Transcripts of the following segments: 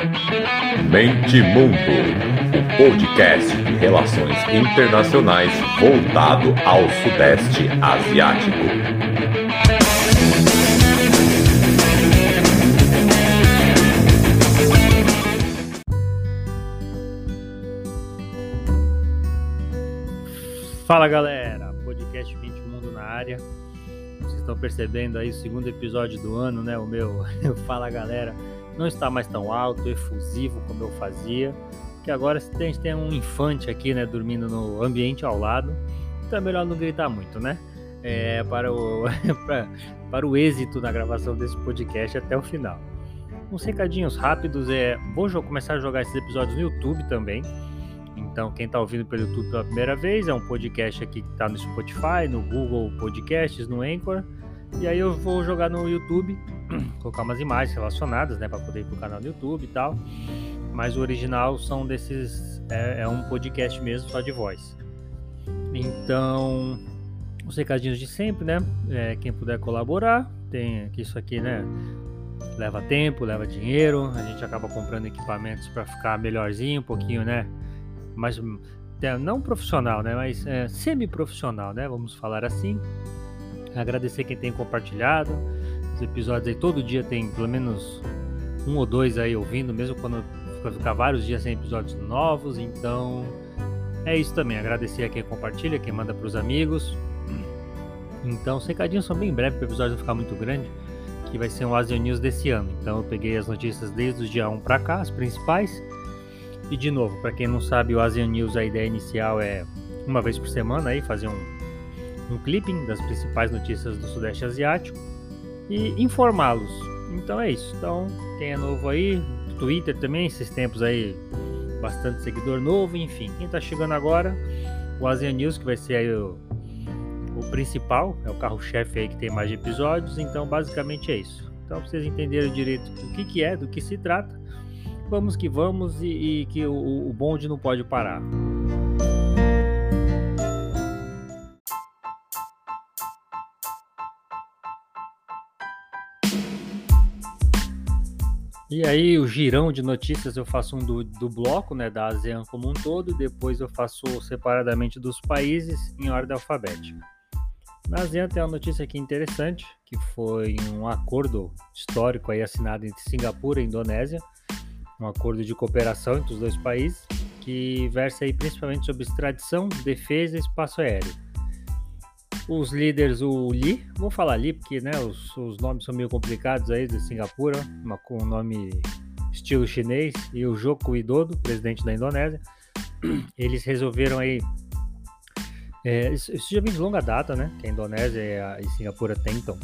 Mente Mundo, o podcast de relações internacionais voltado ao Sudeste Asiático. Fala galera, podcast Mente Mundo na área. Vocês estão percebendo aí o segundo episódio do ano, né? O meu Fala galera não está mais tão alto, efusivo como eu fazia, que agora a gente tem um infante aqui, né, dormindo no ambiente ao lado, então é melhor não gritar muito, né? É, para, o, para, para o êxito na gravação desse podcast até o final. Uns recadinhos rápidos, é, vou começar a jogar esses episódios no YouTube também, então, quem está ouvindo pelo YouTube pela primeira vez, é um podcast aqui que está no Spotify, no Google Podcasts, no Anchor. E aí eu vou jogar no YouTube, colocar umas imagens relacionadas, né, para poder ir pro canal do YouTube e tal. Mas o original são desses, é, é um podcast mesmo só de voz. Então, os recadinhos de sempre, né? É, quem puder colaborar, tem que isso aqui, né? Leva tempo, leva dinheiro, a gente acaba comprando equipamentos para ficar melhorzinho, um pouquinho, né? Mais, é, não profissional, né? Mas é, semi-profissional, né? Vamos falar assim. Agradecer quem tem compartilhado. Os episódios aí todo dia tem pelo menos um ou dois aí ouvindo, mesmo quando ficar vários dias sem episódios novos. Então é isso também. Agradecer a quem compartilha, quem manda para os amigos. Então, os recadinhos são bem breves para o episódio não ficar muito grande, que vai ser um Asian News desse ano. Então, eu peguei as notícias desde o dia 1 para cá, as principais. E de novo, para quem não sabe, o Asian News, a ideia inicial é uma vez por semana aí fazer um um clipping das principais notícias do Sudeste Asiático e informá-los. Então é isso. Então, quem é novo aí, Twitter também, esses tempos aí, bastante seguidor novo, enfim. Quem está chegando agora, o Asian News, que vai ser aí o, o principal, é o carro-chefe aí que tem mais episódios. Então, basicamente é isso. Então, vocês entenderem direito o que, que é, do que se trata, vamos que vamos e, e que o, o bonde não pode parar. E aí, o girão de notícias eu faço um do, do bloco, né, da ASEAN como um todo, depois eu faço separadamente dos países em ordem alfabética. Na ASEAN tem uma notícia aqui interessante, que foi um acordo histórico aí assinado entre Singapura e Indonésia, um acordo de cooperação entre os dois países, que versa aí principalmente sobre extradição, defesa e espaço aéreo os líderes, o Li, vou falar Li porque né, os, os nomes são meio complicados aí de Singapura, uma, com um nome estilo chinês, e o Joko Widodo, presidente da Indonésia, eles resolveram aí. É, isso, isso, já vem de longa data, né? Que a Indonésia e, a, e Singapura tentam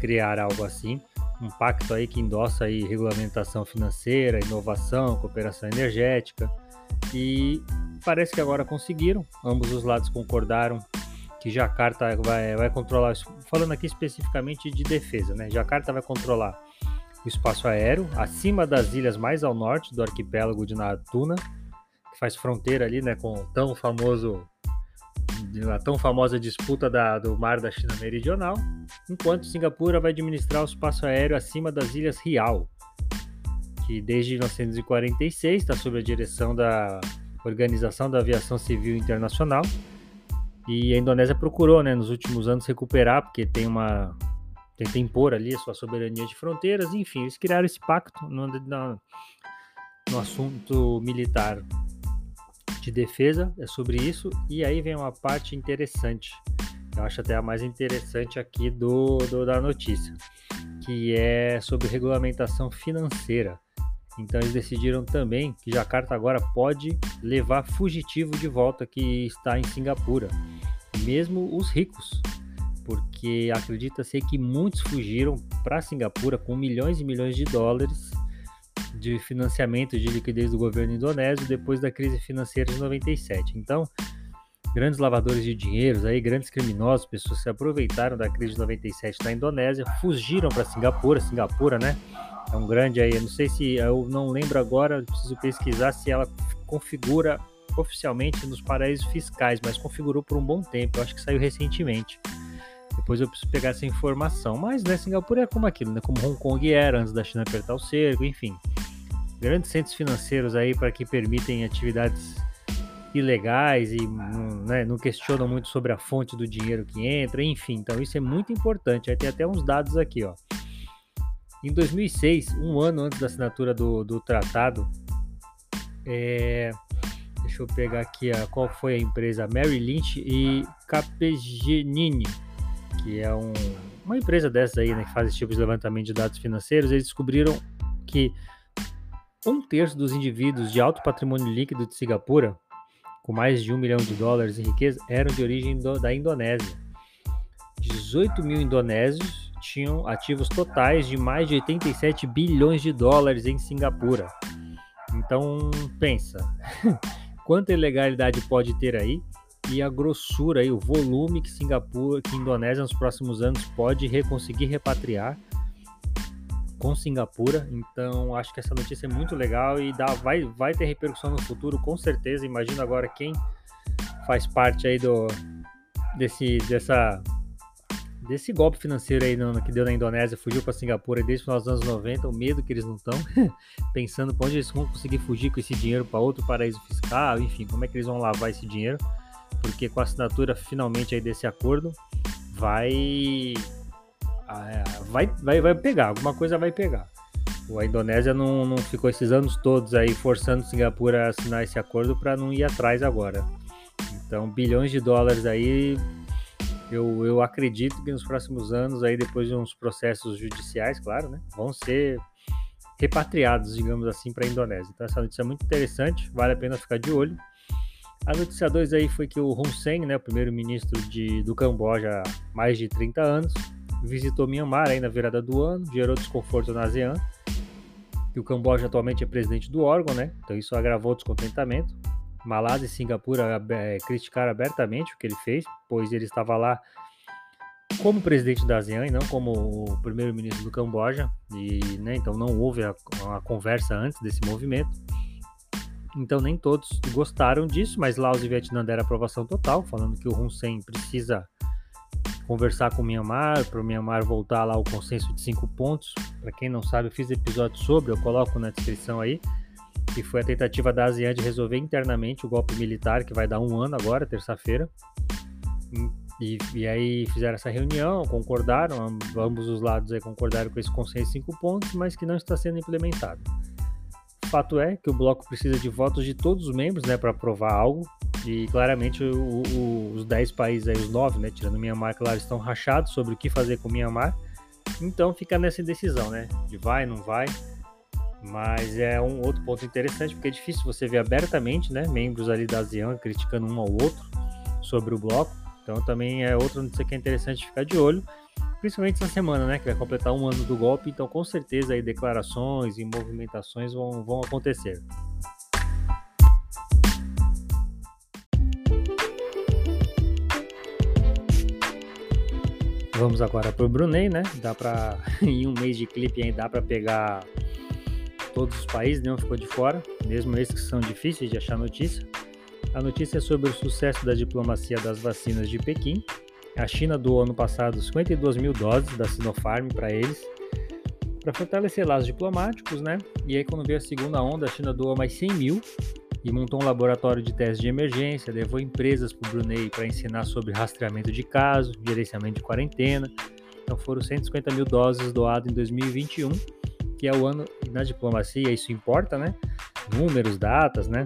criar algo assim, um pacto aí que endossa aí regulamentação financeira, inovação, cooperação energética, e parece que agora conseguiram. Ambos os lados concordaram que Jakarta vai, vai controlar, falando aqui especificamente de defesa, né? Jakarta vai controlar o espaço aéreo acima das ilhas mais ao norte do arquipélago de Natuna, que faz fronteira ali, né, com o tão famoso a tão famosa disputa da, do mar da China Meridional, enquanto Singapura vai administrar o espaço aéreo acima das ilhas Riau, que desde 1946 está sob a direção da Organização da Aviação Civil Internacional e a Indonésia procurou, né, nos últimos anos recuperar, porque tem uma tenta impor ali a sua soberania de fronteiras, enfim, eles criaram esse pacto no, no, no assunto militar de defesa, é sobre isso, e aí vem uma parte interessante, eu acho até a mais interessante aqui do, do da notícia, que é sobre regulamentação financeira. Então eles decidiram também que Jakarta agora pode levar fugitivo de volta que está em Singapura, mesmo os ricos, porque acredita-se que muitos fugiram para Singapura com milhões e milhões de dólares de financiamento de liquidez do governo indonésio depois da crise financeira de 97. Então, grandes lavadores de dinheiros, aí grandes criminosos, pessoas se aproveitaram da crise de 97 na Indonésia, fugiram para Singapura, Singapura, né? É um grande aí, eu não sei se eu não lembro agora, preciso pesquisar se ela configura oficialmente nos paraísos fiscais, mas configurou por um bom tempo. Eu acho que saiu recentemente. Depois eu preciso pegar essa informação. Mas, né, Singapura é como aquilo, né? Como Hong Kong era antes da China apertar o cerco, enfim. grandes centros financeiros aí para que permitem atividades ilegais e né, não questionam muito sobre a fonte do dinheiro que entra, enfim. Então isso é muito importante. Aí tem até uns dados aqui, ó. Em 2006, um ano antes da assinatura do, do tratado, é, deixa eu pegar aqui a, qual foi a empresa, Mary Lynch e Capgemini, que é um, uma empresa dessas aí, né, que faz esse tipo de levantamento de dados financeiros, eles descobriram que um terço dos indivíduos de alto patrimônio líquido de Singapura com mais de um milhão de dólares em riqueza, eram de origem do, da Indonésia. 18 mil indonésios tinham ativos totais de mais de 87 bilhões de dólares em Singapura. Então, pensa, quanta ilegalidade pode ter aí e a grossura aí, o volume que Singapura, que Indonésia nos próximos anos pode conseguir repatriar com Singapura. Então, acho que essa notícia é muito legal e dá, vai, vai ter repercussão no futuro, com certeza. Imagina agora quem faz parte aí do desse dessa desse golpe financeiro aí no, que deu na Indonésia, fugiu para Singapura desde os anos 90, o medo que eles não estão pensando para onde eles vão conseguir fugir com esse dinheiro para outro paraíso fiscal, enfim, como é que eles vão lavar esse dinheiro? Porque com a assinatura finalmente aí desse acordo, vai ah, é, vai, vai, vai pegar, alguma coisa vai pegar. A Indonésia não, não ficou esses anos todos aí forçando Singapura a assinar esse acordo para não ir atrás agora. Então, bilhões de dólares aí, eu, eu acredito que nos próximos anos, aí depois de uns processos judiciais, claro, né, vão ser repatriados, digamos assim, para a Indonésia. Então, essa notícia é muito interessante, vale a pena ficar de olho. A notícia 2 aí foi que o Hun Sen, né, o primeiro-ministro do Camboja há mais de 30 anos, visitou Myanmar aí na virada do ano, gerou desconforto na ASEAN. E o Camboja atualmente é presidente do órgão, né? Então isso agravou o descontentamento. Malásia e Singapura é, criticaram abertamente o que ele fez, pois ele estava lá como presidente da ASEAN e não como o primeiro-ministro do Camboja. E, né, então não houve a, a conversa antes desse movimento. Então nem todos gostaram disso, mas Laos e Vietnã deram aprovação total, falando que o Hun Sen precisa conversar com o Myanmar, para o Myanmar voltar lá ao consenso de cinco pontos. Para quem não sabe, eu fiz episódio sobre, eu coloco na descrição aí, que foi a tentativa da ASEAN de resolver internamente o golpe militar, que vai dar um ano agora, terça-feira. E, e, aí fizeram essa reunião, concordaram, ambos os lados aí concordaram com esse consenso de cinco pontos, mas que não está sendo implementado. Fato é que o bloco precisa de votos de todos os membros né, para aprovar algo, e claramente o, o, os 10 países aí, os 9, né, tirando Mianmar, claro, estão rachados sobre o que fazer com Mianmar. Então fica nessa indecisão, né? De vai, não vai. Mas é um outro ponto interessante, porque é difícil você ver abertamente, né, membros ali da ASEAN criticando um ao outro sobre o bloco. Então também é outra notícia que é interessante ficar de olho, principalmente essa semana, né, que vai completar um ano do golpe. Então com certeza aí declarações e movimentações vão, vão acontecer. Vamos agora para o Brunei, né? Dá para em um mês de clipe aí dá para pegar todos os países, nenhum ficou de fora, mesmo esses que são difíceis de achar notícia. A notícia é sobre o sucesso da diplomacia das vacinas de Pequim. A China doou ano passado 52 mil doses da Sinopharm para eles, para fortalecer laços diplomáticos, né? E aí, quando veio a segunda onda, a China doou mais 100 mil e montou um laboratório de testes de emergência, levou empresas para o Brunei para ensinar sobre rastreamento de casos, gerenciamento de quarentena. Então foram 150 mil doses doadas em 2021, que é o ano na diplomacia, isso importa, né? Números, datas, né?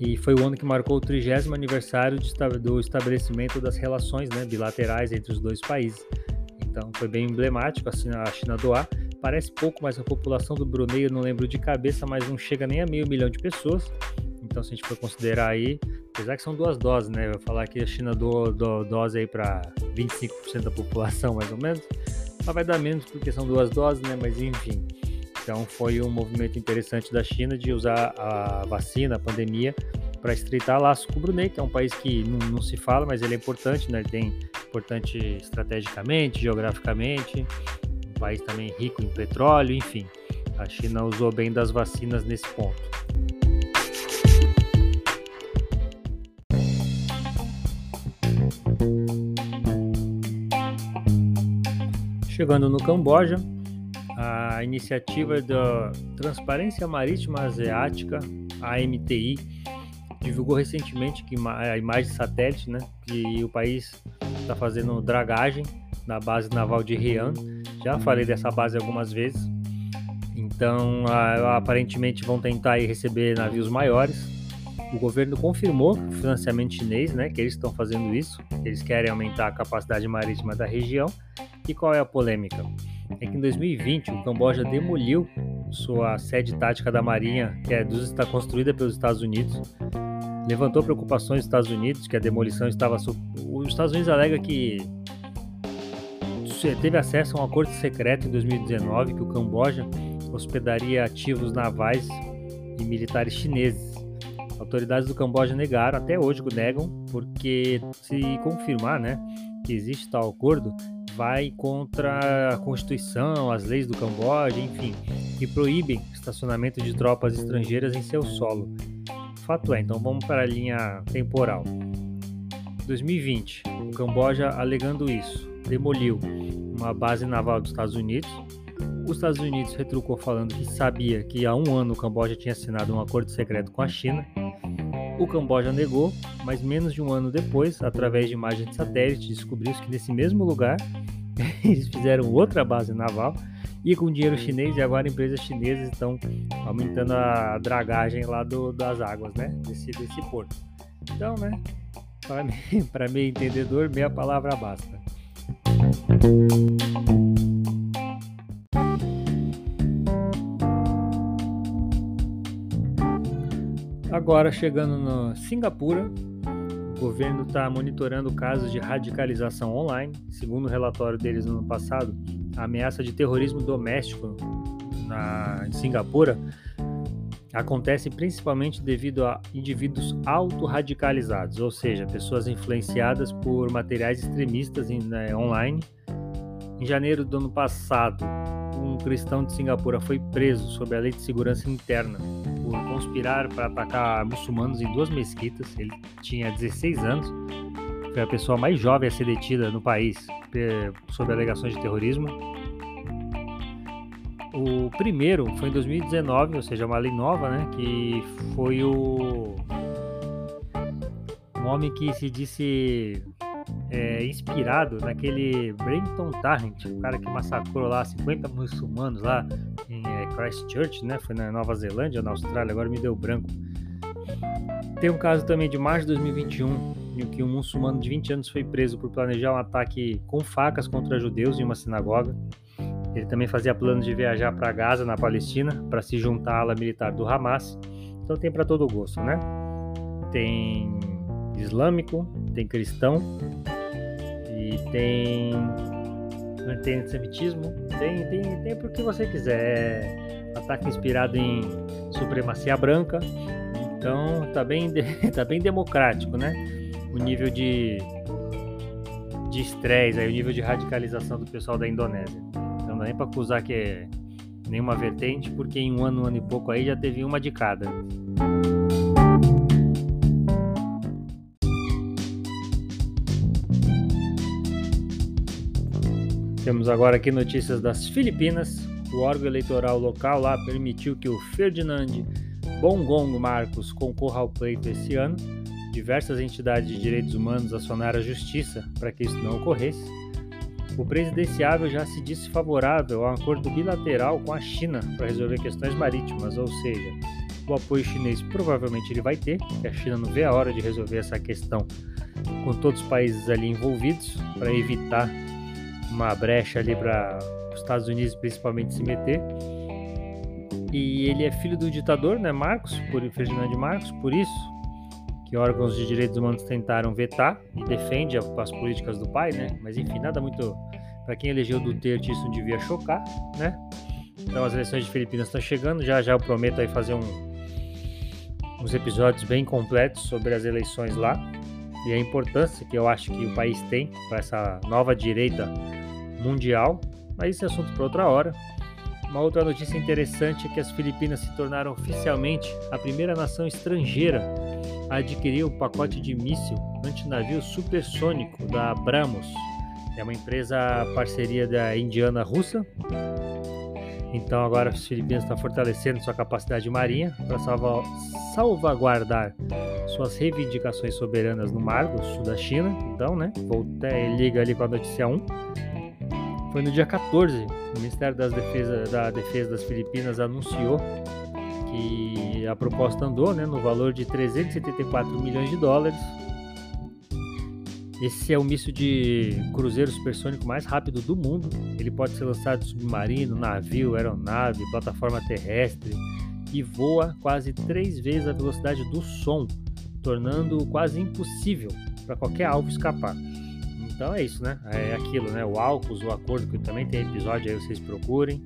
E foi o ano que marcou o 30 aniversário do estabelecimento das relações né, bilaterais entre os dois países. Então foi bem emblemático assim, a China doar. Parece pouco, mas a população do Brunei, eu não lembro de cabeça, mas não chega nem a meio milhão de pessoas. Então, se a gente for considerar aí, apesar que são duas doses, né? Eu vou falar que a China do, do dose aí para 25% da população, mais ou menos. Mas vai dar menos porque são duas doses, né? Mas enfim. Então, foi um movimento interessante da China de usar a vacina, a pandemia, para estreitar laços com o Brunei, que é um país que não, não, se fala, mas ele é importante, né? Ele tem importante estrategicamente, geograficamente país também rico em petróleo, enfim. A China usou bem das vacinas nesse ponto. Chegando no Camboja, a iniciativa da Transparência Marítima Asiática, AMTI, divulgou recentemente que a imagem satélite, né, que o país está fazendo dragagem na base naval de Rian. Já falei dessa base algumas vezes. Então, aparentemente vão tentar receber navios maiores. O governo confirmou o financiamento chinês, né, que eles estão fazendo isso. Eles querem aumentar a capacidade marítima da região. E qual é a polêmica? É que em 2020 o Camboja demoliu sua sede tática da Marinha, que é está construída pelos Estados Unidos, levantou preocupações dos Estados Unidos que a demolição estava. Os Estados Unidos alega que teve acesso a um acordo secreto em 2019 que o Camboja hospedaria ativos navais e militares chineses. Autoridades do Camboja negaram, até hoje negam, porque se confirmar né, que existe tal acordo, vai contra a Constituição, as leis do Camboja, enfim, que proíbem estacionamento de tropas estrangeiras em seu solo fato é, então vamos para a linha temporal. 2020, o Camboja alegando isso, demoliu uma base naval dos Estados Unidos. Os Estados Unidos retrucou falando que sabia que há um ano o Camboja tinha assinado um acordo secreto com a China. O Camboja negou, mas menos de um ano depois, através de imagens de satélite, descobriu-se que nesse mesmo lugar eles fizeram outra base naval e com dinheiro chinês e agora empresas chinesas estão aumentando a dragagem lá do, das águas, né? Desse, desse porto. Então, né? Para mim, para mim entendedor, meia palavra basta. Agora chegando no Singapura, o governo está monitorando casos de radicalização online. Segundo o relatório deles no ano passado, a ameaça de terrorismo doméstico na, em Singapura acontece principalmente devido a indivíduos autorradicalizados, ou seja, pessoas influenciadas por materiais extremistas em, né, online. Em janeiro do ano passado, um cristão de Singapura foi preso sob a lei de segurança interna por conspirar para atacar muçulmanos em duas mesquitas. Ele tinha 16 anos, foi a pessoa mais jovem a ser detida no país sob alegações de terrorismo. O primeiro foi em 2019, ou seja, uma lei nova, né? Que foi o um homem que se disse é, inspirado naquele Brenton Tarrant, o cara que massacrou lá 50 muçulmanos lá Christchurch, né? Foi na Nova Zelândia, na Austrália, agora me deu branco. Tem um caso também de março de 2021, em que um muçulmano de 20 anos foi preso por planejar um ataque com facas contra judeus em uma sinagoga. Ele também fazia planos de viajar para Gaza, na Palestina, para se juntar à ala militar do Hamas. Então tem para todo gosto, né? Tem islâmico, tem cristão e tem tem antissemitismo, tem tem tem por que você quiser. É ataque inspirado em supremacia branca. Então tá bem tá bem democrático, né? O nível de de estresse, aí o nível de radicalização do pessoal da Indonésia dá nem para acusar que é nenhuma vertente, porque em um ano, um ano e pouco aí já teve uma de cada. Temos agora aqui notícias das Filipinas. O órgão eleitoral local lá permitiu que o Ferdinand Bongong Marcos concorra ao pleito esse ano. Diversas entidades de direitos humanos acionaram a justiça para que isso não ocorresse. O presidenciável já se disse favorável a um acordo bilateral com a China para resolver questões marítimas, ou seja, o apoio chinês provavelmente ele vai ter, porque a China não vê a hora de resolver essa questão com todos os países ali envolvidos para evitar uma brecha ali para os Estados Unidos principalmente se meter. E ele é filho do ditador, né, Marcos, por Ferdinand Marcos, por isso que órgãos de direitos humanos tentaram vetar e defende as políticas do pai, né? Mas enfim, nada muito para quem elegeu Duterte isso não devia chocar, né? Então as eleições de Filipinas estão chegando, já já eu prometo aí fazer um, uns episódios bem completos sobre as eleições lá e a importância que eu acho que o país tem para essa nova direita mundial. Mas esse assunto para outra hora. Uma outra notícia interessante é que as Filipinas se tornaram oficialmente a primeira nação estrangeira adquiriu o pacote de míssil antinavio supersônico da Brahmos, é uma empresa parceria da Indiana Russa. Então agora as Filipinas estão fortalecendo sua capacidade marinha para salvaguardar suas reivindicações soberanas no mar do sul da China. Então, né? Volta, liga ali com a notícia 1. Foi no dia 14, o Ministério das Defesa, da Defesa das Filipinas anunciou que a proposta andou né, no valor de 374 milhões de dólares esse é o misto de cruzeiro supersônico mais rápido do mundo. Ele pode ser lançado submarino, navio, aeronave, plataforma terrestre e voa quase três vezes a velocidade do som, tornando quase impossível para qualquer alvo escapar. Então é isso, né? É aquilo, né? O AUKUS, o acordo, que também tem episódio aí, vocês procurem.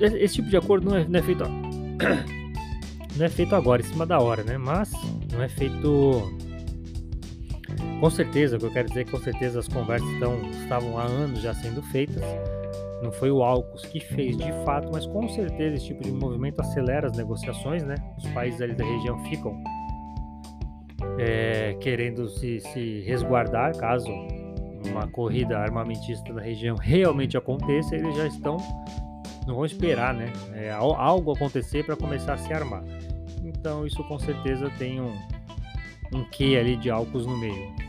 Esse tipo de acordo não é, não é feito. Não é feito agora, em cima da hora, né? Mas não é feito com certeza, o que eu quero dizer é que com certeza as conversas estão, estavam há anos já sendo feitas. Não foi o Alcos que fez de fato, mas com certeza esse tipo de movimento acelera as negociações, né? Os países ali da região ficam é, querendo se, se resguardar caso uma corrida armamentista da região realmente aconteça, eles já estão, não vão esperar, né? É, algo acontecer para começar a se armar. Então isso com certeza tem um, um quê ali de álcools no meio.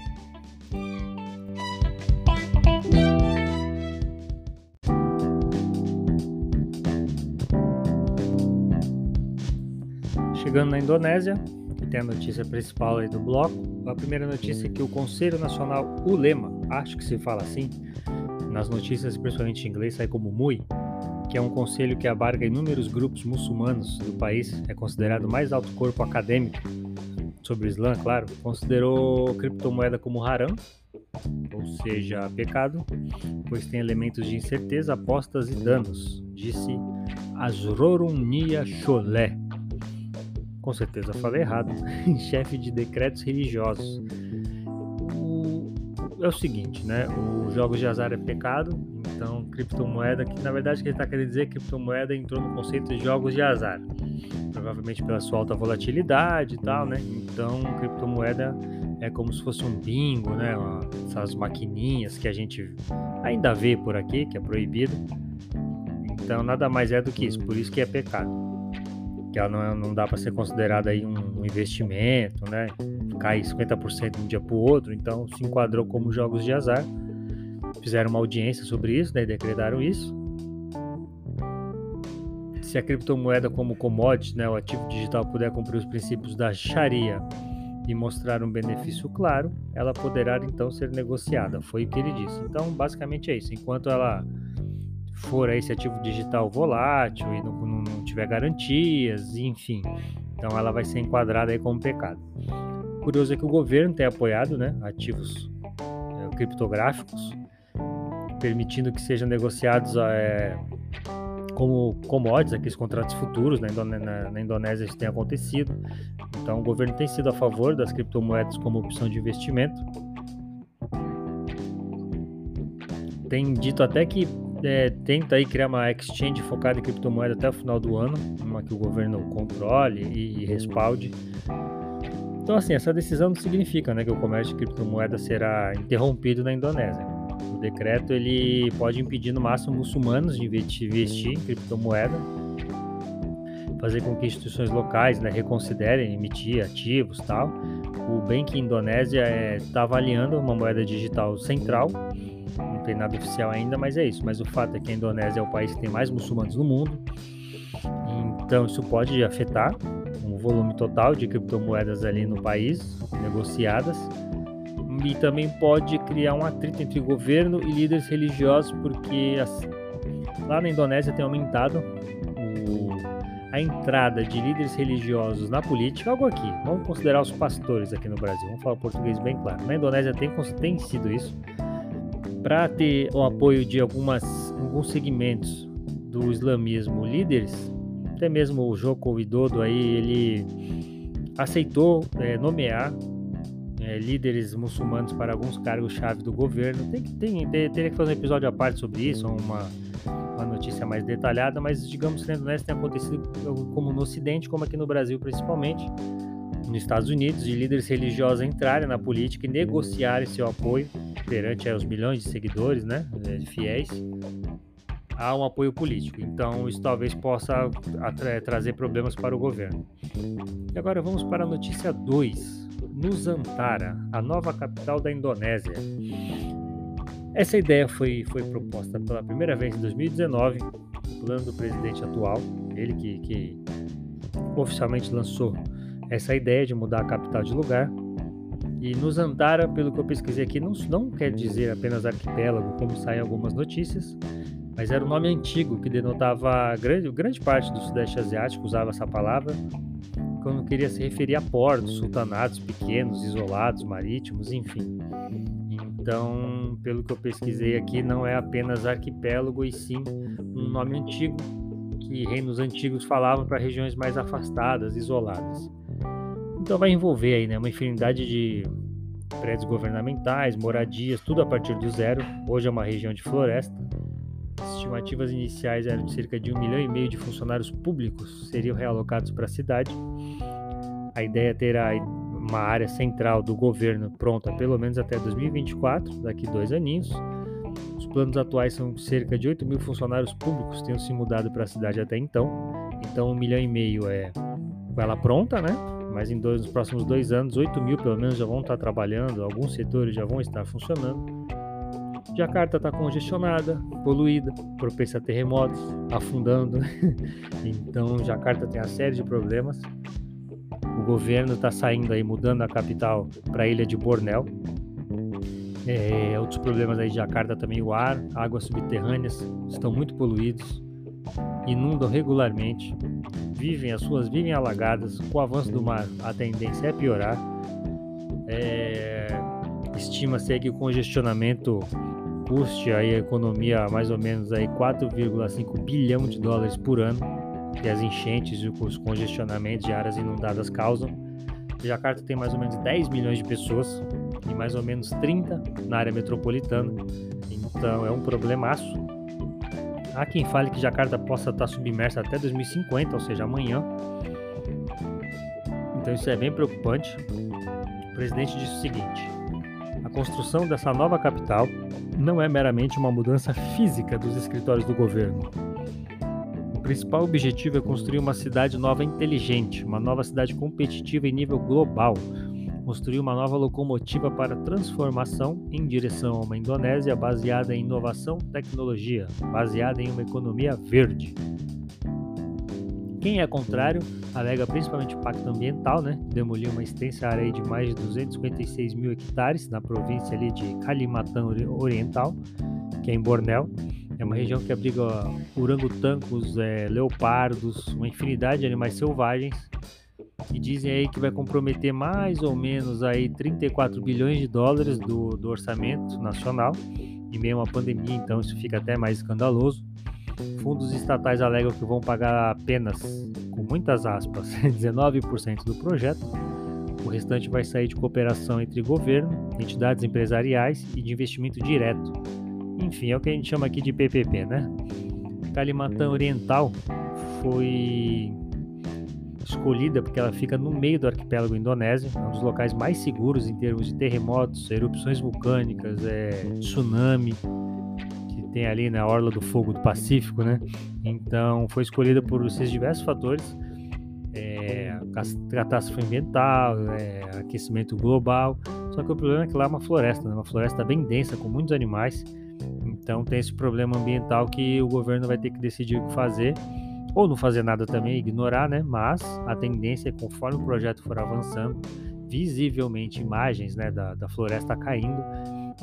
Chegando na Indonésia, que tem a notícia principal aí do bloco, a primeira notícia é que o Conselho Nacional Ulema, acho que se fala assim, nas notícias, principalmente em inglês, sai como MUI, que é um conselho que abarca inúmeros grupos muçulmanos do país, é considerado o mais alto corpo acadêmico sobre o Islã, claro, considerou criptomoeda como haram, ou seja, pecado, pois tem elementos de incerteza, apostas e danos, disse Azrorun Cholé, com certeza falei errado, chefe de decretos religiosos. O, é o seguinte, né? Os jogos de azar é pecado, então criptomoeda, que na verdade que ele está querendo dizer é criptomoeda entrou no conceito de jogos de azar, provavelmente pela sua alta volatilidade e tal, né? Então criptomoeda é como se fosse um bingo, né? Essas maquininhas que a gente ainda vê por aqui, que é proibido. Então nada mais é do que isso, por isso que é pecado que ela não, não dá para ser considerada aí um, um, investimento, né? Cai 50% de um dia para o outro, então se enquadrou como jogos de azar. Fizeram uma audiência sobre isso, né? decretaram isso. Se a criptomoeda como commodity, né, o ativo digital puder cumprir os princípios da Sharia e mostrar um benefício claro, ela poderá então ser negociada. Foi o que ele disse. Então, basicamente é isso. Enquanto ela for esse ativo digital volátil e não, não, tiver garantias, enfim. Então ela vai ser enquadrada aí como pecado. Curioso é que o governo tem apoiado né, ativos é, criptográficos, permitindo que sejam negociados é, como commodities, aqueles contratos futuros na, na, na, Indonésia isso tem acontecido. Então o governo tem sido a favor das criptomoedas como opção de investimento. Tem dito até que é, tenta aí criar uma exchange focada em criptomoeda até o final do ano, uma que o governo controle e, e respalde. Então, assim, essa decisão não significa né, que o comércio de criptomoeda será interrompido na Indonésia. O decreto ele pode impedir no máximo muçulmanos de investir em criptomoeda, fazer com que instituições locais né, reconsiderem emitir ativos tal. O Bank Indonésia está é, avaliando uma moeda digital central tem nada oficial ainda, mas é isso. Mas o fato é que a Indonésia é o país que tem mais muçulmanos no mundo, então isso pode afetar o volume total de criptomoedas ali no país, negociadas, e também pode criar um atrito entre governo e líderes religiosos, porque as... lá na Indonésia tem aumentado o... a entrada de líderes religiosos na política, algo aqui, vamos considerar os pastores aqui no Brasil, vamos falar português bem claro. Na Indonésia tem, tem sido isso para ter o apoio de algumas, alguns segmentos do islamismo líderes, até mesmo o Joko Widodo aí, ele aceitou é, nomear é, líderes muçulmanos para alguns cargos-chave do governo. Tem, tem, tem, teria que fazer um episódio à parte sobre isso, uma, uma notícia mais detalhada, mas digamos que sendo honesto, tem acontecido como no Ocidente, como aqui no Brasil principalmente, nos Estados Unidos, de líderes religiosos entrarem na política e negociarem seu apoio perante os milhões de seguidores, né, fiéis, há um apoio político. Então, isso talvez possa trazer problemas para o governo. E agora vamos para a notícia 2. Nusantara, a nova capital da Indonésia. Essa ideia foi, foi proposta pela primeira vez em 2019, no plano do presidente atual, ele que, que oficialmente lançou essa ideia de mudar a capital de lugar. E Nusantara, pelo que eu pesquisei aqui, não, não quer dizer apenas arquipélago, como saem algumas notícias, mas era um nome antigo que denotava grande, grande parte do Sudeste Asiático usava essa palavra quando queria se referir a portos, sultanatos pequenos, isolados, marítimos, enfim. Então, pelo que eu pesquisei aqui, não é apenas arquipélago e sim um nome antigo que reinos antigos falavam para regiões mais afastadas, isoladas. Então vai envolver aí, né, uma infinidade de prédios governamentais, moradias, tudo a partir do zero. Hoje é uma região de floresta estimativas iniciais eram de cerca de um milhão e meio de funcionários públicos seriam realocados para a cidade. A ideia é ter uma área central do governo pronta pelo menos até 2024, daqui dois aninhos. Os planos atuais são cerca de 8 mil funcionários públicos tenham se mudado para a cidade até então. Então, um milhão e meio é com ela pronta, né? Mas em dois, nos próximos dois anos, 8 mil pelo menos já vão estar trabalhando, alguns setores já vão estar funcionando. Jacarta está congestionada, poluída, propensa a terremotos, afundando. então, Jacarta tem uma série de problemas. O governo está saindo aí, mudando a capital para a ilha de Bornéu. É, outros problemas aí de Jacarta também, o ar, águas subterrâneas estão muito poluídos, inundam regularmente, vivem as suas vivem alagadas. Com o avanço do mar, a tendência é piorar. É, Estima-se que o congestionamento custe aí a economia mais ou menos aí 4,5 bilhão de dólares por ano que as enchentes e os congestionamentos de áreas inundadas causam. Jacarta tem mais ou menos 10 milhões de pessoas e mais ou menos 30 na área metropolitana. Então é um problemaço. Há quem fale que Jacarta possa estar submersa até 2050, ou seja, amanhã. Então isso é bem preocupante. O presidente disse o seguinte: a construção dessa nova capital não é meramente uma mudança física dos escritórios do governo. O principal objetivo é construir uma cidade nova inteligente, uma nova cidade competitiva em nível global, construir uma nova locomotiva para transformação em direção a uma Indonésia baseada em inovação e tecnologia, baseada em uma economia verde. Quem é contrário alega principalmente impacto ambiental, né? Demoliu uma extensa área de mais de 256 mil hectares na província ali de Kalimantan Oriental, que é em Bornéu. É uma região que abriga orangotangos, é, leopardos, uma infinidade de animais selvagens. E dizem aí que vai comprometer mais ou menos aí 34 bilhões de dólares do, do orçamento nacional. Em meio a uma pandemia, então isso fica até mais escandaloso. Fundos estatais alegam que vão pagar apenas, com muitas aspas, 19% do projeto. O restante vai sair de cooperação entre governo, entidades empresariais e de investimento direto. Enfim, é o que a gente chama aqui de PPP, né? Kalimantan Oriental foi escolhida porque ela fica no meio do arquipélago indonésio, é um dos locais mais seguros em termos de terremotos, erupções vulcânicas, é, tsunami, tem ali na Orla do Fogo do Pacífico, né? Então foi escolhida por esses diversos fatores, é, catástrofe ambiental, é, aquecimento global. Só que o problema é que lá é uma floresta, né? uma floresta bem densa com muitos animais. Então tem esse problema ambiental que o governo vai ter que decidir o que fazer ou não fazer nada também, ignorar, né? Mas a tendência é conforme o projeto for avançando, visivelmente imagens né, da, da floresta caindo,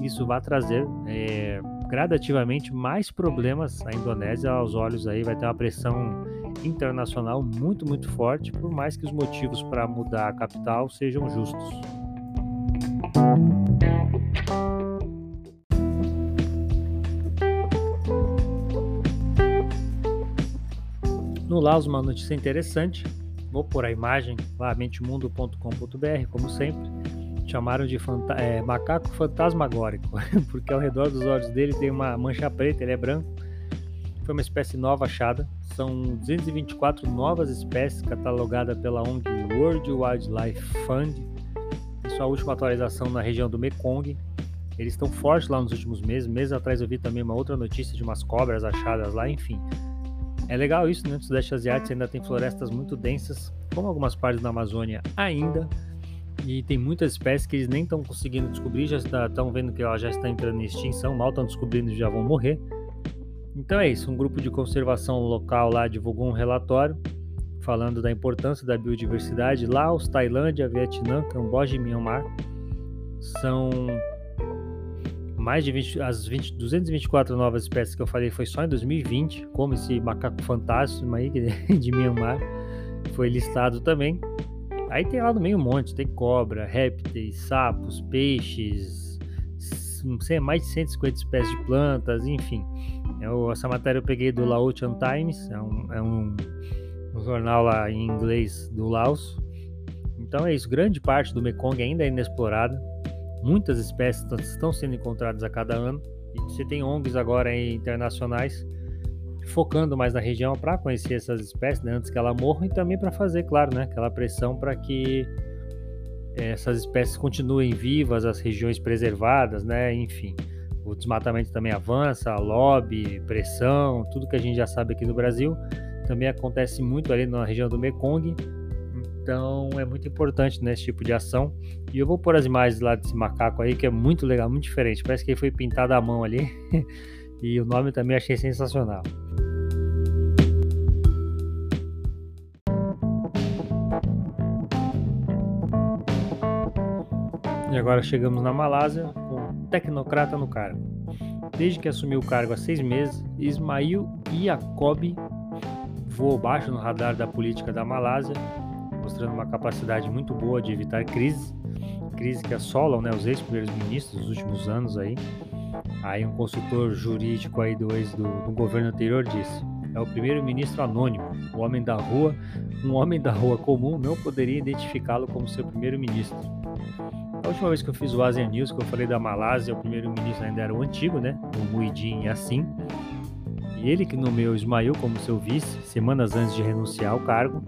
isso vai trazer é, gradativamente mais problemas à Indonésia aos olhos aí, vai ter uma pressão internacional muito, muito forte, por mais que os motivos para mudar a capital sejam justos. No Laos, uma notícia interessante. Vou pôr a imagem lá, mentemundo.com.br, como sempre chamaram de fanta é, macaco fantasmagórico, porque ao redor dos olhos dele tem uma mancha preta, ele é branco. Foi uma espécie nova achada. São 224 novas espécies catalogadas pela ONG World Wildlife Fund. Em sua última atualização na região do Mekong, Eles estão fortes lá nos últimos meses. Meses atrás eu vi também uma outra notícia de umas cobras achadas lá, enfim. É legal isso, né? No Sudeste Asiático ainda tem florestas muito densas, como algumas partes da Amazônia ainda. E tem muitas espécies que eles nem estão conseguindo descobrir, já estão vendo que ela já está entrando em extinção, mal estão descobrindo e já vão morrer. Então é isso, um grupo de conservação local lá divulgou um relatório falando da importância da biodiversidade. Laos, Tailândia, Vietnã, Camboja e Myanmar são mais de 20, as 20, 224 novas espécies que eu falei foi só em 2020, como esse macaco fantástico aí de Myanmar foi listado também. Aí tem lá no meio um monte, tem cobra, répteis, sapos, peixes, mais de 150 espécies de plantas, enfim. Eu, essa matéria eu peguei do Laotian Times, é um, é um, um jornal lá em inglês do Laos. Então é isso, grande parte do Mekong ainda é inexplorada. Muitas espécies estão sendo encontradas a cada ano. E você tem ONGs agora internacionais focando mais na região para conhecer essas espécies né, antes que ela morra e também para fazer, claro, né, aquela pressão para que essas espécies continuem vivas, as regiões preservadas, né, enfim. O desmatamento também avança, lobby, pressão, tudo que a gente já sabe aqui no Brasil. Também acontece muito ali na região do Mekong. Então é muito importante nesse né, tipo de ação. E eu vou pôr as imagens lá desse macaco aí, que é muito legal, muito diferente. Parece que ele foi pintado à mão ali. e o nome também achei sensacional. E agora chegamos na Malásia com tecnocrata no cargo. Desde que assumiu o cargo há seis meses, Ismail Iacob voou baixo no radar da política da Malásia, mostrando uma capacidade muito boa de evitar crises, crises que assolam né, os ex-primeiros ministros dos últimos anos aí. Aí um consultor jurídico aí do ex do, do governo anterior disse: é o primeiro-ministro anônimo, o homem da rua, um homem da rua comum não poderia identificá-lo como seu primeiro-ministro. A última vez que eu fiz o Asian News, que eu falei da Malásia, o primeiro-ministro ainda era o antigo, né? O Muhyiddin Yassin. E ele que nomeou Ismail como seu vice, semanas antes de renunciar ao cargo,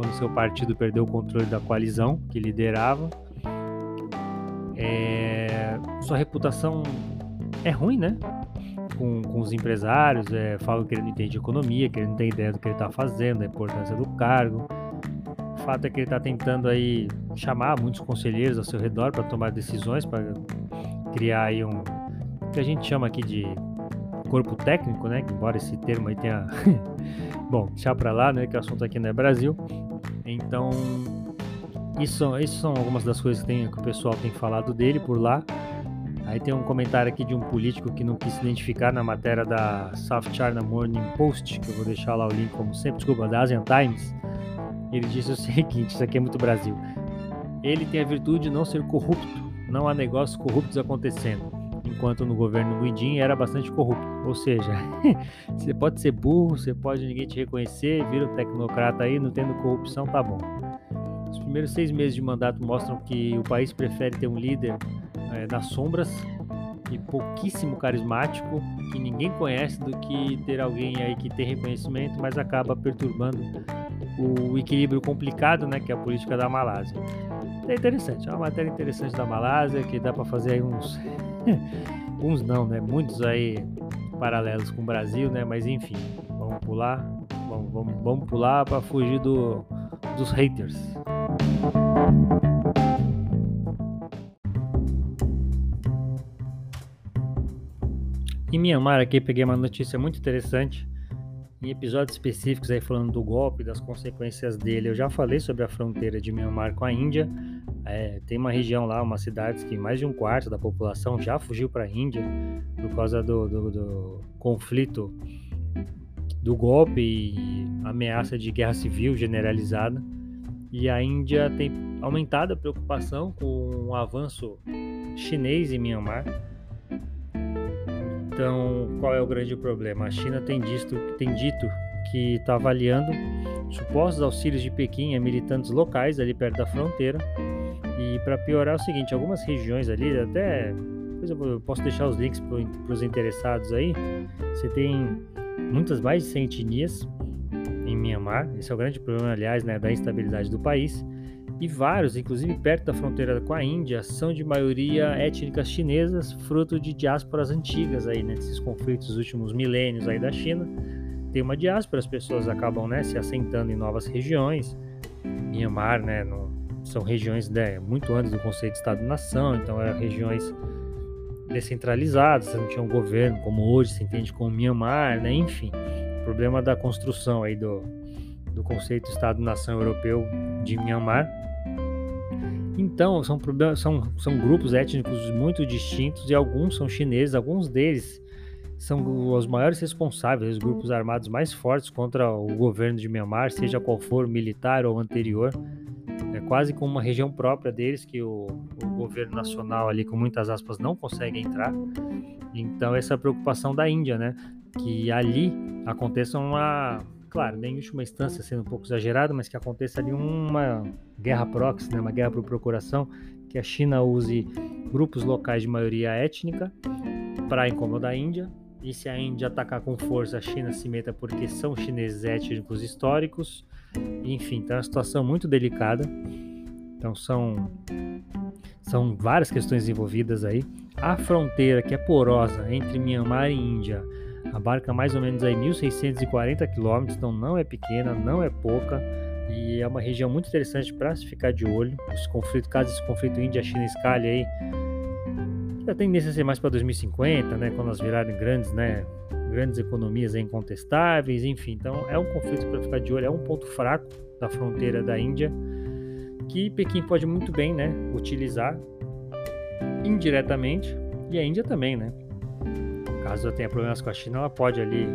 quando seu partido perdeu o controle da coalizão que liderava. É... Sua reputação é ruim, né? Com, com os empresários, é, falam que ele não entende economia, que ele não tem ideia do que ele está fazendo, da importância do cargo fato é que ele está tentando aí chamar muitos conselheiros ao seu redor para tomar decisões, para criar aí um que a gente chama aqui de corpo técnico, né? Embora esse termo aí tenha, bom, deixar para lá, né? Que o assunto aqui não é Brasil. Então, isso, isso são algumas das coisas que, tem, que o pessoal tem falado dele por lá. Aí tem um comentário aqui de um político que não quis se identificar na matéria da South China Morning Post, que eu vou deixar lá o link como sempre, desculpa, da Asian Times ele disse o seguinte: Isso aqui é muito Brasil. Ele tem a virtude de não ser corrupto, não há negócios corruptos acontecendo. Enquanto no governo Muidin era bastante corrupto. Ou seja, você pode ser burro, você pode ninguém te reconhecer, vira um tecnocrata aí, não tendo corrupção, tá bom. Os primeiros seis meses de mandato mostram que o país prefere ter um líder é, nas sombras e pouquíssimo carismático, que ninguém conhece, do que ter alguém aí que tem reconhecimento, mas acaba perturbando o equilíbrio complicado, né, que é a política da Malásia. É interessante, é uma matéria interessante da Malásia que dá para fazer aí uns, uns não, né, muitos aí paralelos com o Brasil, né, mas enfim, vamos pular, vamos, vamos, vamos pular para fugir do, dos haters. Em Myanmar aqui peguei uma notícia muito interessante em episódios específicos aí falando do golpe, das consequências dele, eu já falei sobre a fronteira de Myanmar com a Índia. É, tem uma região lá, uma cidade que mais de um quarto da população já fugiu para a Índia por causa do, do, do, conflito do golpe e ameaça de guerra civil generalizada. E a Índia tem aumentado a preocupação com o avanço chinês em Myanmar então, qual é o grande problema? A China tem, dito, tem dito que está avaliando supostos auxílios de Pequim a militantes locais ali perto da fronteira. E para piorar é o seguinte, algumas regiões ali, até depois eu posso deixar os links para os interessados aí. Você tem muitas mais de 100 etnias em Myanmar. Esse é o grande problema, aliás, né, da instabilidade do país. E vários, inclusive perto da fronteira com a Índia, são de maioria étnicas chinesas, fruto de diásporas antigas aí, né, desses conflitos dos últimos milênios aí da China. Tem uma diáspora, as pessoas acabam né, se assentando em novas regiões. Myanmar, né, no, são regiões né, muito antes do conceito de Estado-nação, então eram regiões descentralizadas, não tinha um governo como hoje se entende como Myanmar, né, enfim problema da construção aí do, do conceito Estado-nação europeu de Myanmar. Então, são, são, são grupos étnicos muito distintos e alguns são chineses, alguns deles são os maiores responsáveis, os grupos armados mais fortes contra o governo de Myanmar, seja qual for, militar ou anterior. É quase como uma região própria deles que o, o governo nacional ali, com muitas aspas, não consegue entrar. Então, essa preocupação da Índia, né? que ali aconteça uma, claro, nem em última instância sendo um pouco exagerado, mas que aconteça ali uma guerra proxy, né, uma guerra por procuração, que a China use grupos locais de maioria étnica para incomodar a Índia, e se a Índia atacar com força, a China se meta porque são chineses étnicos históricos, enfim, é uma situação muito delicada. Então são são várias questões envolvidas aí. A fronteira que é porosa entre Myanmar e Índia abarca mais ou menos aí 1.640 quilômetros, então não é pequena, não é pouca e é uma região muito interessante para se ficar de olho. Esse conflito, caso esse conflito Índia-China escalhe aí, já tem tendência a ser mais para 2050, né, quando elas virarem grandes, né, grandes economias incontestáveis, enfim. Então é um conflito para ficar de olho, é um ponto fraco da fronteira da Índia que Pequim pode muito bem, né, utilizar indiretamente e a Índia também, né? caso ela tenha problemas com a China, ela pode ali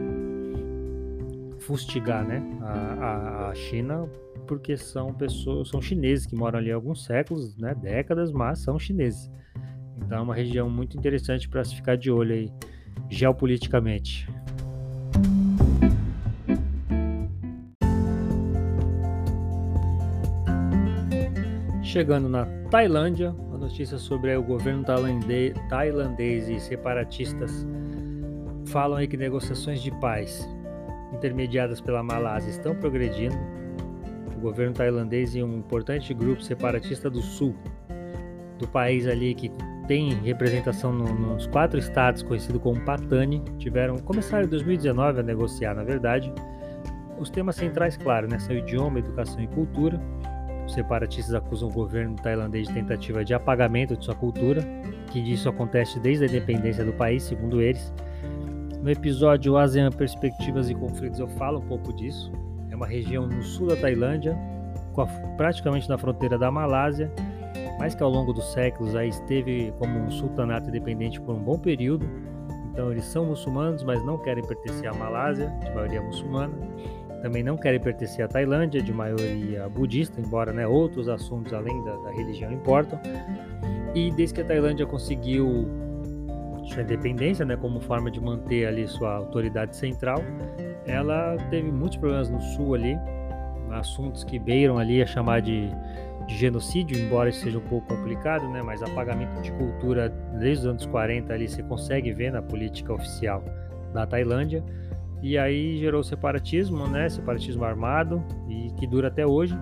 fustigar né, a, a, a, China, porque são pessoas, são chineses que moram ali há alguns séculos, né, décadas, mas são chineses. Então é uma região muito interessante para se ficar de olho aí, geopoliticamente. Chegando na Tailândia, a notícia sobre o governo tailandês e separatistas falam aí que negociações de paz intermediadas pela Malásia estão progredindo. O governo tailandês e um importante grupo separatista do sul do país ali que tem representação no, nos quatro estados conhecido como Patani tiveram começaram em 2019 a negociar, na verdade. Os temas centrais, claro, né, são idioma, educação e cultura. Os separatistas acusam o governo tailandês de tentativa de apagamento de sua cultura, que isso acontece desde a independência do país, segundo eles. No episódio ASEAN Perspectivas e Conflitos eu falo um pouco disso. É uma região no sul da Tailândia, praticamente na fronteira da Malásia, mas que ao longo dos séculos aí esteve como um sultanato independente por um bom período. Então eles são muçulmanos, mas não querem pertencer à Malásia, de maioria muçulmana. Também não querem pertencer à Tailândia, de maioria budista, embora né, outros assuntos além da, da religião importam. E desde que a Tailândia conseguiu sua independência, né, como forma de manter ali sua autoridade central, ela teve muitos problemas no sul ali, assuntos que beiram ali a chamar de, de genocídio, embora isso seja um pouco complicado, né, mas apagamento de cultura desde os anos 40 ali você consegue ver na política oficial da Tailândia. E aí gerou separatismo, né, separatismo armado e que dura até hoje.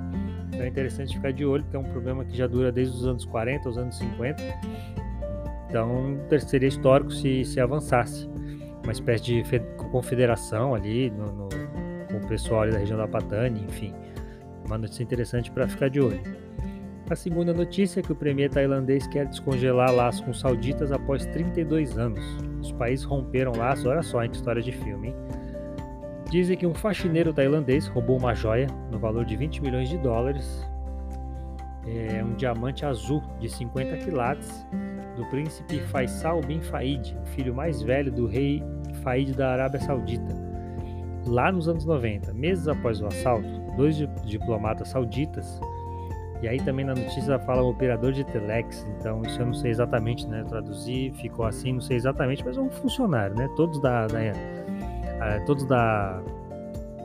Então é interessante ficar de olho, porque é um problema que já dura desde os anos 40 aos anos 50 então seria histórico se, se avançasse uma espécie de confederação ali no, no, com o pessoal ali da região da Patani, enfim. Uma notícia interessante para ficar de olho. A segunda notícia é que o premier tailandês quer descongelar laços com sauditas após 32 anos. Os países romperam laços, olha só, que história de filme, hein? Dizem que um faxineiro tailandês roubou uma joia no valor de 20 milhões de dólares, é um diamante azul de 50 quilates do príncipe Faisal bin Faid, o filho mais velho do rei Faid da Arábia Saudita. Lá nos anos 90, meses após o assalto, dois diplomatas sauditas, e aí também na notícia fala operador de telex, então isso eu não sei exatamente né, traduzir, ficou assim, não sei exatamente, mas é um funcionário, né? Todos da, da todos da,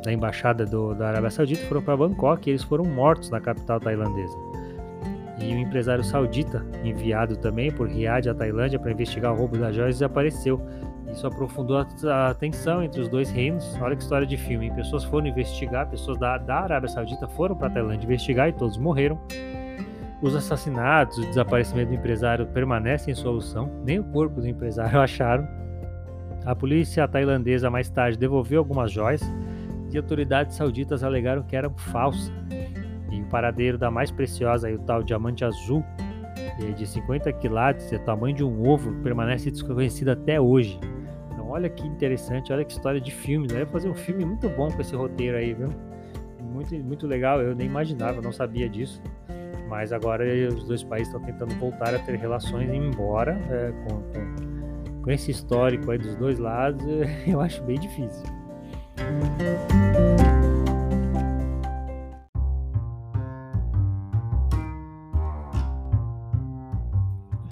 da embaixada do, da Arábia Saudita foram para Bangkok e eles foram mortos na capital tailandesa e um empresário saudita, enviado também por Riad à Tailândia para investigar o roubo das joias, desapareceu. Isso aprofundou a tensão entre os dois reinos. Olha que história de filme. Pessoas foram investigar, pessoas da, da Arábia Saudita foram para a Tailândia investigar e todos morreram. Os assassinatos, o desaparecimento do empresário permanecem sem solução. Nem o corpo do empresário acharam. A polícia tailandesa mais tarde devolveu algumas joias e autoridades sauditas alegaram que eram falsas. E o paradeiro da mais preciosa, o tal diamante azul, de 50 quilates, é tamanho de um ovo, permanece desconhecido até hoje. Olha que interessante, olha que história de filme. Deve fazer um filme muito bom com esse roteiro aí, viu? Muito, muito legal, eu nem imaginava, não sabia disso. Mas agora os dois países estão tentando voltar a ter relações, embora é, com, com, com esse histórico aí dos dois lados, eu acho bem difícil.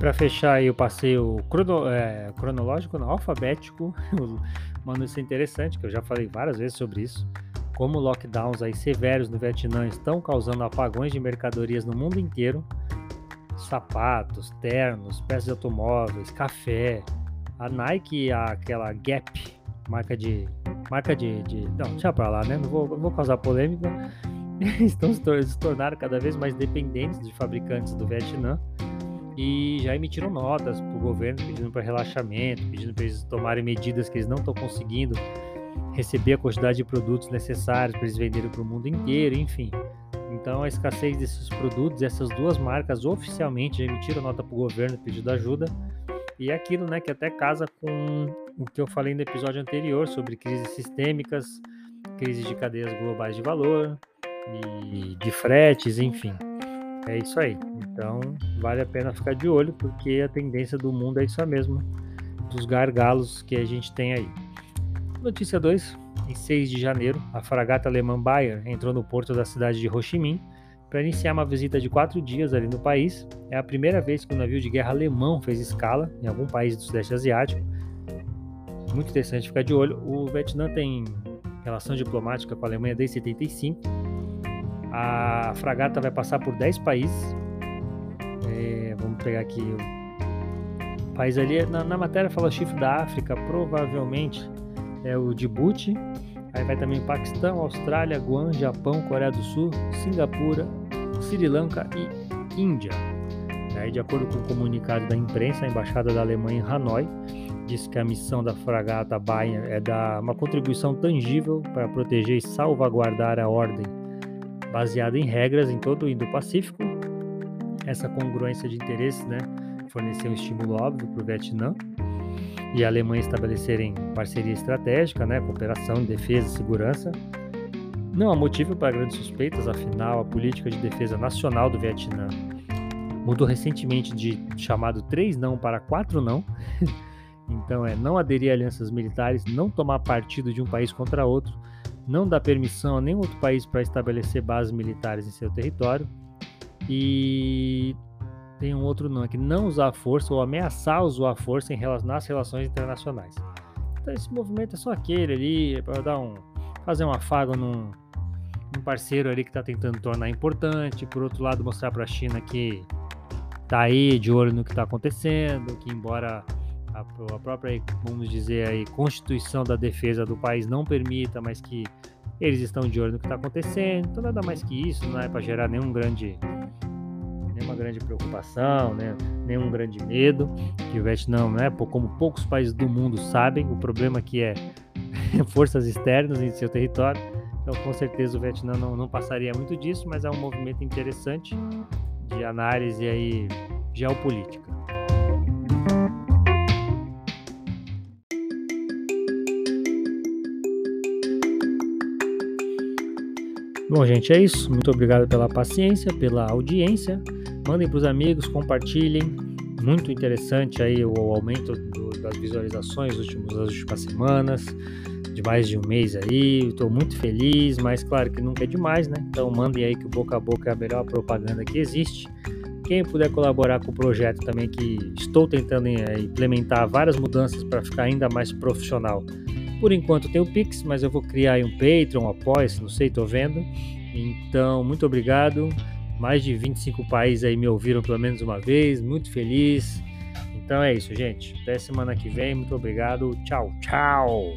Para fechar aí o passeio crono, é, cronológico, não, alfabético, mano, isso é interessante, que eu já falei várias vezes sobre isso. Como lockdowns aí severos no Vietnã estão causando apagões de mercadorias no mundo inteiro. Sapatos, ternos, peças de automóveis, café. A Nike, aquela Gap, marca de. Marca de. de não, deixa pra lá, né? Não vou, vou causar polêmica. Estão se tornaram cada vez mais dependentes de fabricantes do Vietnã e já emitiram notas para o governo pedindo para relaxamento, pedindo para eles tomarem medidas que eles não estão conseguindo receber a quantidade de produtos necessários para eles venderem para o mundo inteiro, enfim. Então a escassez desses produtos, essas duas marcas oficialmente já emitiram nota para o governo pedindo ajuda. E é aquilo, né, que até casa com o que eu falei no episódio anterior sobre crises sistêmicas, crises de cadeias globais de valor e de fretes, enfim. É isso aí. Então, vale a pena ficar de olho, porque a tendência do mundo é isso mesmo, dos gargalos que a gente tem aí. Notícia 2. Em 6 de janeiro, a fragata alemã Bayer entrou no porto da cidade de Ho Chi Minh para iniciar uma visita de quatro dias ali no país. É a primeira vez que um navio de guerra alemão fez escala em algum país do Sudeste Asiático. Muito interessante ficar de olho. O Vietnã tem relação diplomática com a Alemanha desde 75 a fragata vai passar por 10 países. É, vamos pegar aqui o país ali. Na, na, matéria fala chifre da África, provavelmente é o Djibouti. Aí vai também Paquistão, Austrália, Guam, Japão, Coreia do Sul, Singapura, Sri Lanka e Índia. Aí, de acordo com o comunicado da imprensa, a embaixada da Alemanha em Hanoi disse que a missão da fragata Bayer é dar uma contribuição tangível para proteger e salvaguardar a ordem baseada em regras em todo o Indo-Pacífico. Essa congruência de interesses né, forneceu um estímulo óbvio para o Vietnã e a Alemanha estabelecerem parceria estratégica, né, cooperação defesa e segurança. Não há motivo para grandes suspeitas, afinal, a política de defesa nacional do Vietnã mudou recentemente de chamado três não para quatro não. então é não aderir a alianças militares, não tomar partido de um país contra outro, não dá permissão a nenhum outro país para estabelecer bases militares em seu território. E tem um outro não, que não usar força ou ameaçar usar força em relação, nas relações internacionais. Então esse movimento é só aquele ali, para dar um fazer um afago num, num parceiro ali que está tentando tornar importante, por outro lado mostrar para a China que tá aí de olho no que está acontecendo, que embora a, a própria, vamos dizer aí, constituição da defesa do país não permita, mas que eles estão de olho no que está acontecendo. Então nada mais que isso, não é para gerar nenhum grande nenhuma grande preocupação, né? nenhum grande medo, que o Vietnã, né, como poucos países do mundo sabem, o problema que é forças externas em seu território. Então, com certeza o Vietnã não, não passaria muito disso, mas é um movimento interessante de análise aí geopolítica. Bom, gente, é isso. Muito obrigado pela paciência, pela audiência. Mandem para os amigos, compartilhem. Muito interessante aí o aumento do, das visualizações últimos, nas últimas semanas, de mais de um mês aí. Estou muito feliz, mas claro que nunca é demais, né? Então mandem aí que o boca a boca é a melhor propaganda que existe. Quem puder colaborar com o projeto também, que estou tentando eh, implementar várias mudanças para ficar ainda mais profissional por enquanto tem o Pix, mas eu vou criar aí um Patreon, um apoia não sei, tô vendo. Então, muito obrigado. Mais de 25 países aí me ouviram pelo menos uma vez, muito feliz. Então é isso, gente. Até semana que vem. Muito obrigado. Tchau, tchau.